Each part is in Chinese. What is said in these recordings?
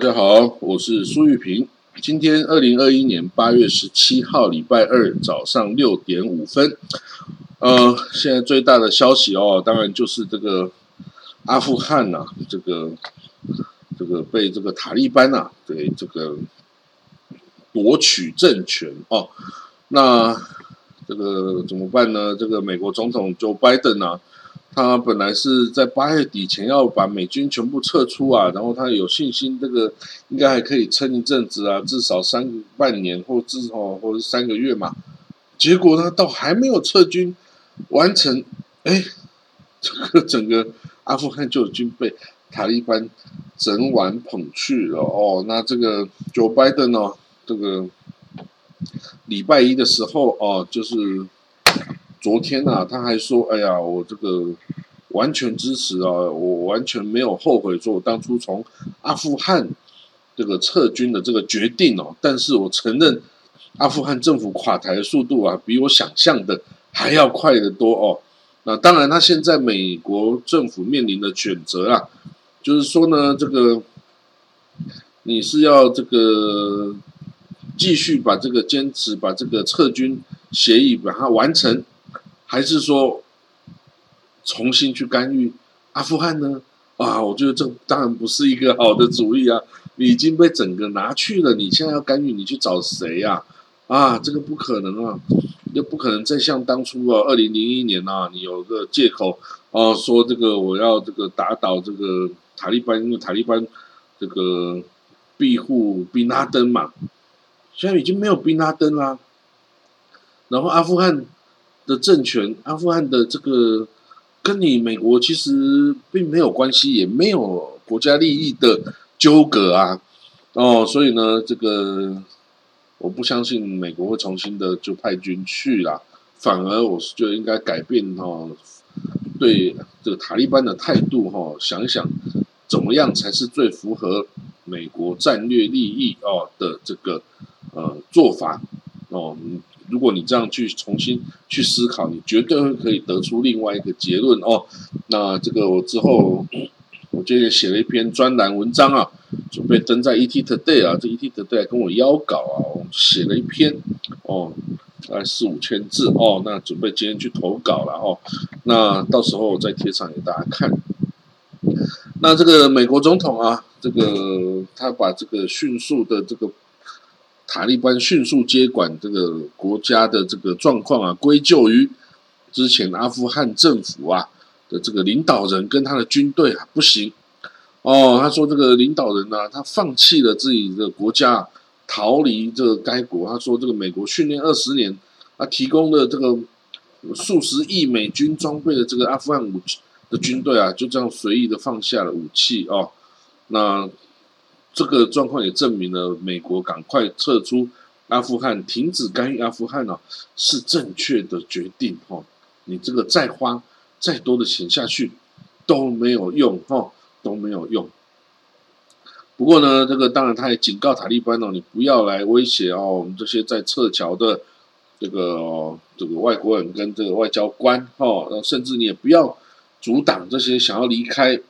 大家好，我是苏玉平。今天二零二一年八月十七号，礼拜二早上六点五分。呃，现在最大的消息哦，当然就是这个阿富汗呐，这个这个被这个塔利班呐给这个夺取政权哦。那这个怎么办呢？这个美国总统 Joe Biden 啊。他本来是在八月底前要把美军全部撤出啊，然后他有信心这个应该还可以撑一阵子啊，至少三半年或至少或者三个月嘛。结果呢，到还没有撤军完成，哎，这个 整个阿富汗就已经被塔利班整晚捧去了哦。那这个 Joe Biden 呢，这个礼拜一的时候哦，就是。昨天呐，他还说：“哎呀，我这个完全支持啊，我完全没有后悔，说我当初从阿富汗这个撤军的这个决定哦。但是我承认，阿富汗政府垮台的速度啊，比我想象的还要快得多哦。那当然，他现在美国政府面临的选择啊，就是说呢，这个你是要这个继续把这个坚持，把这个撤军协议把它完成。”还是说重新去干预阿富汗呢？啊，我觉得这当然不是一个好的主意啊！你已经被整个拿去了，你现在要干预，你去找谁呀？啊，这个不可能啊！又不可能再像当初啊，二零零一年啊，你有个借口哦，说这个我要这个打倒这个塔利班，因为塔利班这个庇护宾拉登嘛，现在已经没有宾拉登啦，然后阿富汗。的政权，阿富汗的这个跟你美国其实并没有关系，也没有国家利益的纠葛啊，哦，所以呢，这个我不相信美国会重新的就派军去啦，反而我是觉得应该改变哦，对这个塔利班的态度哈，想一想怎么样才是最符合美国战略利益哦的这个呃做法哦。如果你这样去重新去思考，你绝对会可以得出另外一个结论哦。那这个我之后 我今天写了一篇专栏文章啊，准备登在 ET Today 啊，这 ET Today 跟我邀稿啊，我写了一篇哦，大概四五千字哦。那准备今天去投稿了哦。那到时候我再贴上给大家看。那这个美国总统啊，这个他把这个迅速的这个。塔利班迅速接管这个国家的这个状况啊，归咎于之前阿富汗政府啊的这个领导人跟他的军队啊不行哦。他说这个领导人呢，他放弃了自己的国家，逃离这个该国。他说这个美国训练二十年，他，提供的这个数十亿美军装备的这个阿富汗武的军队啊，就这样随意的放下了武器哦。那。这个状况也证明了美国赶快撤出阿富汗、停止干预阿富汗呢，是正确的决定哦。你这个再花再多的钱下去都没有用哦，都没有用。不过呢，这个当然他也警告塔利班哦，你不要来威胁哦我们这些在撤侨的这个这个外国人跟这个外交官哦，甚至你也不要阻挡这些想要离开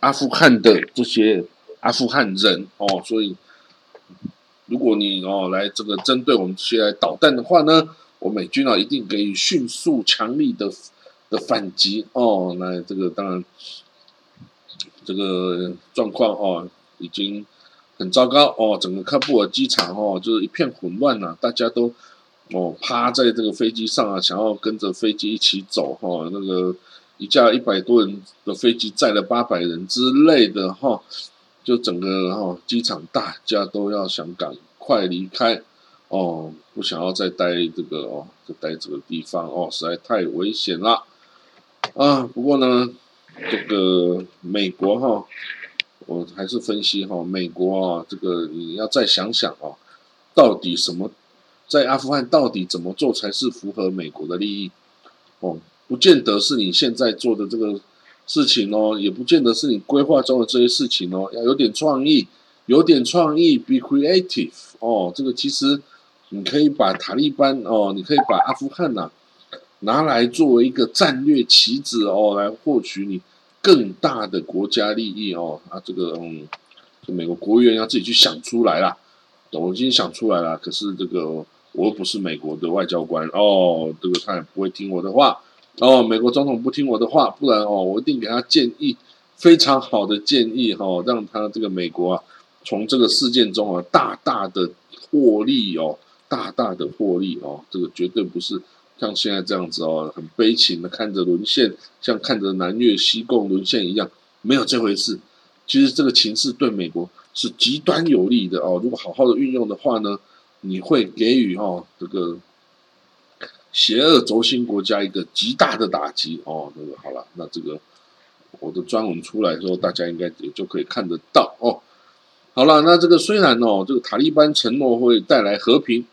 阿富汗的这些。阿富汗人哦，所以如果你哦来这个针对我们这些导弹的话呢，我美军啊一定给予迅速强力的的反击哦。那这个当然这个状况哦已经很糟糕哦，整个喀布尔机场哦就是一片混乱呐，大家都哦趴在这个飞机上啊，想要跟着飞机一起走哈。那个一架一百多人的飞机载了八百人之类的哈。就整个哈机场，大家都要想赶快离开哦，不想要再待这个哦，就待这个地方哦，实在太危险了啊！不过呢，这个美国哈，我还是分析哈，美国啊，这个你要再想想哦，到底什么在阿富汗到底怎么做才是符合美国的利益哦？不见得是你现在做的这个。事情哦，也不见得是你规划中的这些事情哦，要有点创意，有点创意，be creative 哦。这个其实你可以把塔利班哦，你可以把阿富汗呐拿来作为一个战略棋子哦，来获取你更大的国家利益哦。啊，这个嗯，就美国国务院要自己去想出来啦。我已经想出来了，可是这个我又不是美国的外交官哦，这个他也不会听我的话哦。美国总统不听我的话，不然哦，我一定给他建议，非常好的建议哈，让他这个美国啊。从这个事件中啊，大大的获利哦，大大的获利哦，这个绝对不是像现在这样子哦，很悲情的看着沦陷，像看着南越西贡沦陷一样，没有这回事。其实这个情势对美国是极端有利的哦，如果好好的运用的话呢，你会给予哦这个邪恶轴心国家一个极大的打击哦。那个好了，那这个我的专文出来之后，大家应该也就可以看得到哦。好了，那这个虽然哦，这个塔利班承诺会带来和平，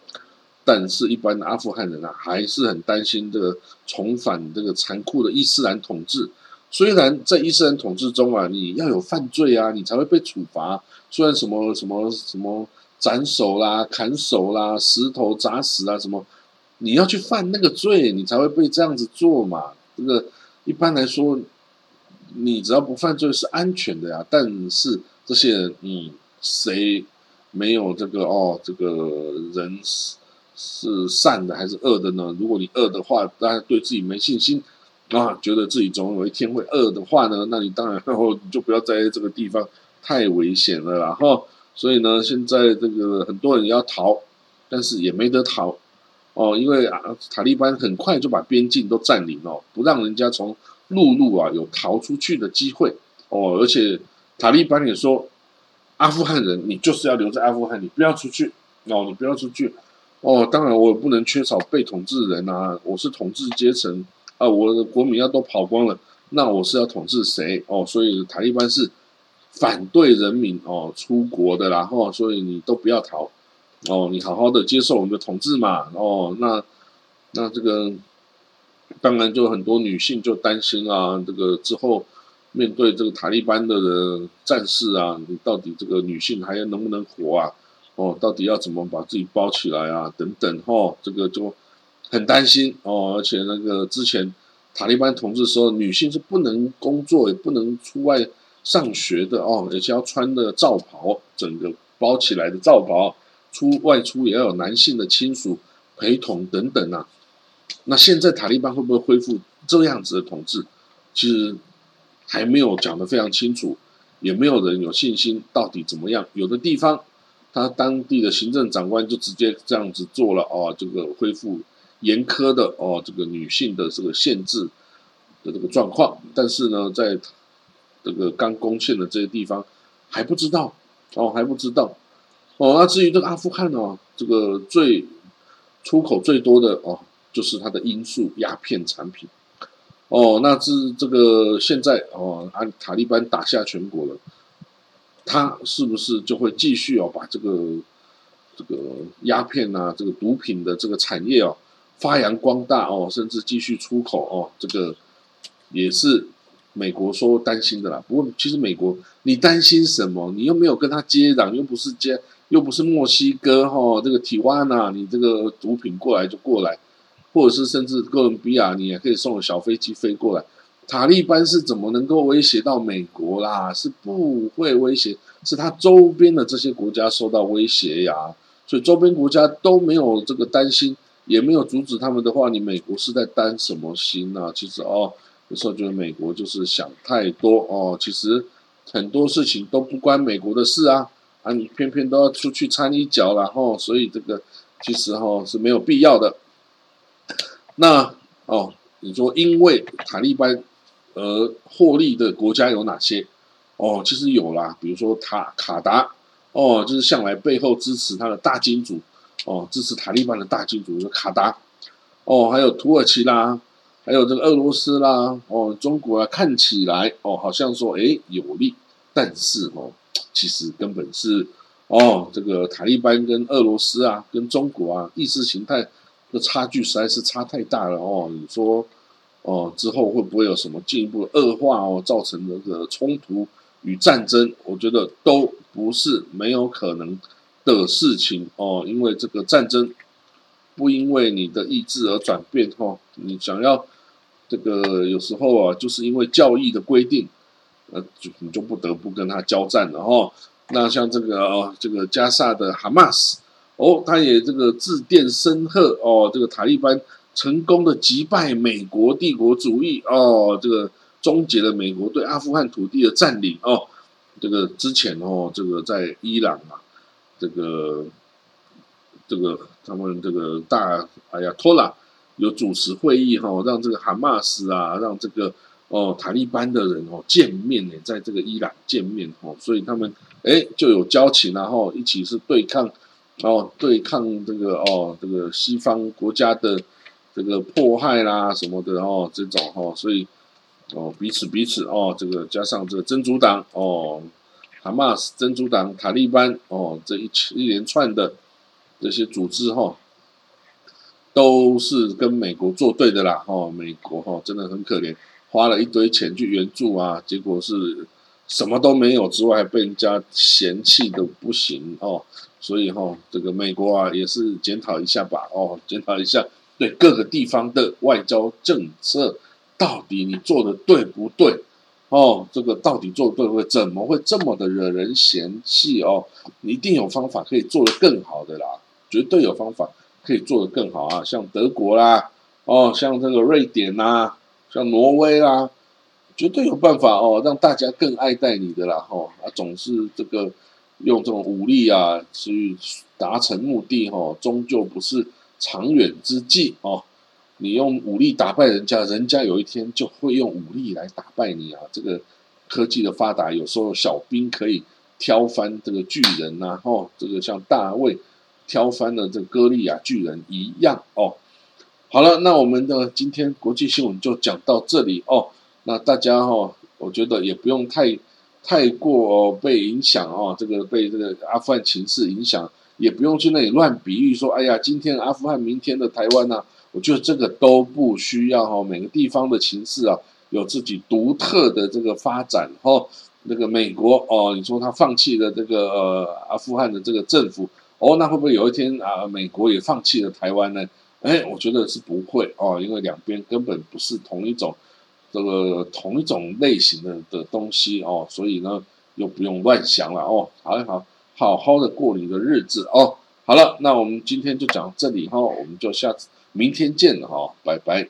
但是一般的阿富汗人啊，还是很担心这个重返这个残酷的伊斯兰统治。虽然在伊斯兰统治中啊，你要有犯罪啊，你才会被处罚。虽然什么什么什么斩首啦、砍手啦、石头砸死啊，什么你要去犯那个罪，你才会被这样子做嘛。这个一般来说，你只要不犯罪是安全的呀。但是这些人，嗯。谁没有这个哦？这个人是善的还是恶的呢？如果你恶的话，大家对自己没信心啊，觉得自己总有一天会恶的话呢，那你当然然后就不要在这个地方太危险了啦。哈，所以呢，现在这个很多人要逃，但是也没得逃哦，因为啊，塔利班很快就把边境都占领了，不让人家从陆路啊有逃出去的机会哦，而且塔利班也说。阿富汗人，你就是要留在阿富汗，你不要出去哦，你不要出去哦。当然，我也不能缺少被统治人啊，我是统治阶层啊，我的国民要都跑光了，那我是要统治谁哦？所以塔利班是反对人民哦出国的然后，所以你都不要逃哦，你好好的接受我们的统治嘛哦。那那这个当然就很多女性就担心啊，这个之后。面对这个塔利班的战士啊，你到底这个女性还能不能活啊？哦，到底要怎么把自己包起来啊？等等，哦，这个就很担心哦。而且那个之前塔利班统治时候，女性是不能工作，也不能出外上学的哦，而且要穿的罩袍，整个包起来的罩袍，出外出也要有男性的亲属陪同等等啊。那现在塔利班会不会恢复这样子的统治？其实。还没有讲得非常清楚，也没有人有信心到底怎么样。有的地方，他当地的行政长官就直接这样子做了哦，这个恢复严苛的哦，这个女性的这个限制的这个状况。但是呢，在这个刚攻陷的这些地方还不知道哦，还不知道哦。那至于这个阿富汗哦，这个最出口最多的哦，就是它的罂粟鸦片产品。哦，那是这个现在哦，按塔利班打下全国了，他是不是就会继续哦，把这个这个鸦片呐，这个毒品的这个产业哦发扬光大哦，甚至继续出口哦，这个也是美国说担心的啦。不过其实美国你担心什么？你又没有跟他接壤，又不是接，又不是墨西哥哈，这个提瓦纳，你这个毒品过来就过来。或者是甚至哥伦比亚，你也可以送小飞机飞过来。塔利班是怎么能够威胁到美国啦？是不会威胁，是他周边的这些国家受到威胁呀。所以周边国家都没有这个担心，也没有阻止他们的话，你美国是在担什么心呢？其实哦，有时候觉得美国就是想太多哦。其实很多事情都不关美国的事啊，啊，你偏偏都要出去掺一脚，然后所以这个其实哈是没有必要的。那哦，你说因为塔利班而获利的国家有哪些？哦，其实有啦，比如说塔卡达，哦，就是向来背后支持他的大金主，哦，支持塔利班的大金主是卡达，哦，还有土耳其啦，还有这个俄罗斯啦，哦，中国啊，看起来哦，好像说哎有利，但是哦，其实根本是哦，这个塔利班跟俄罗斯啊，跟中国啊，意识形态。的差距实在是差太大了哦！你说哦，之后会不会有什么进一步的恶化哦，造成那个冲突与战争？我觉得都不是没有可能的事情哦，因为这个战争不因为你的意志而转变哦，你想要这个有时候啊，就是因为教义的规定，呃，就你就不得不跟他交战了哈。那像这个哦，这个加萨的哈马斯哦，他也这个致电申贺哦，这个塔利班成功的击败美国帝国主义哦，这个终结了美国对阿富汗土地的占领哦。这个之前哦，这个在伊朗啊，这个这个他们这个大哎呀托拉有主持会议哈，让这个哈马斯啊，让这个哦塔利班的人哦见面呢，在这个伊朗见面哦，所以他们哎就有交情然后一起是对抗哦对抗这个哦这个西方国家的这个迫害啦什么的哦这种哈，所以。哦，彼此彼此哦，这个加上这个真主党哦，哈马斯真主党、塔利班哦，这一一连串的这些组织哈，都是跟美国作对的啦。哦，美国哈真的很可怜，花了一堆钱去援助啊，结果是什么都没有之外，还被人家嫌弃的不行哦。所以哈，这个美国啊，也是检讨一下吧。哦，检讨一下对各个地方的外交政策。到底你做的对不对？哦，这个到底做的对不对？怎么会这么的惹人嫌弃哦？你一定有方法可以做得更好的啦，绝对有方法可以做得更好啊！像德国啦，哦，像这个瑞典啦，像挪威啦，绝对有办法哦，让大家更爱戴你的啦！哦，啊，总是这个用这种武力啊去达成目的，哈，终究不是长远之计哦。你用武力打败人家，人家有一天就会用武力来打败你啊！这个科技的发达，有时候小兵可以挑翻这个巨人呐，哦，这个像大卫挑翻了这歌利亚巨人一样哦。好了，那我们的今天国际新闻就讲到这里哦。那大家哈，我觉得也不用太太过被影响哦，这个被这个阿富汗情势影响，也不用去那里乱比喻说，哎呀，今天阿富汗，明天的台湾呐。我觉得这个都不需要哈，每个地方的情势啊，有自己独特的这个发展哈。那个美国哦，你说他放弃了这个阿富汗的这个政府哦，那会不会有一天啊，美国也放弃了台湾呢？哎，我觉得是不会哦，因为两边根本不是同一种这个同一种类型的的东西哦，所以呢，又不用乱想了哦。好，好，好好的过你的日子哦。好了，那我们今天就讲到这里哈，我们就下次。明天见了哈，拜拜。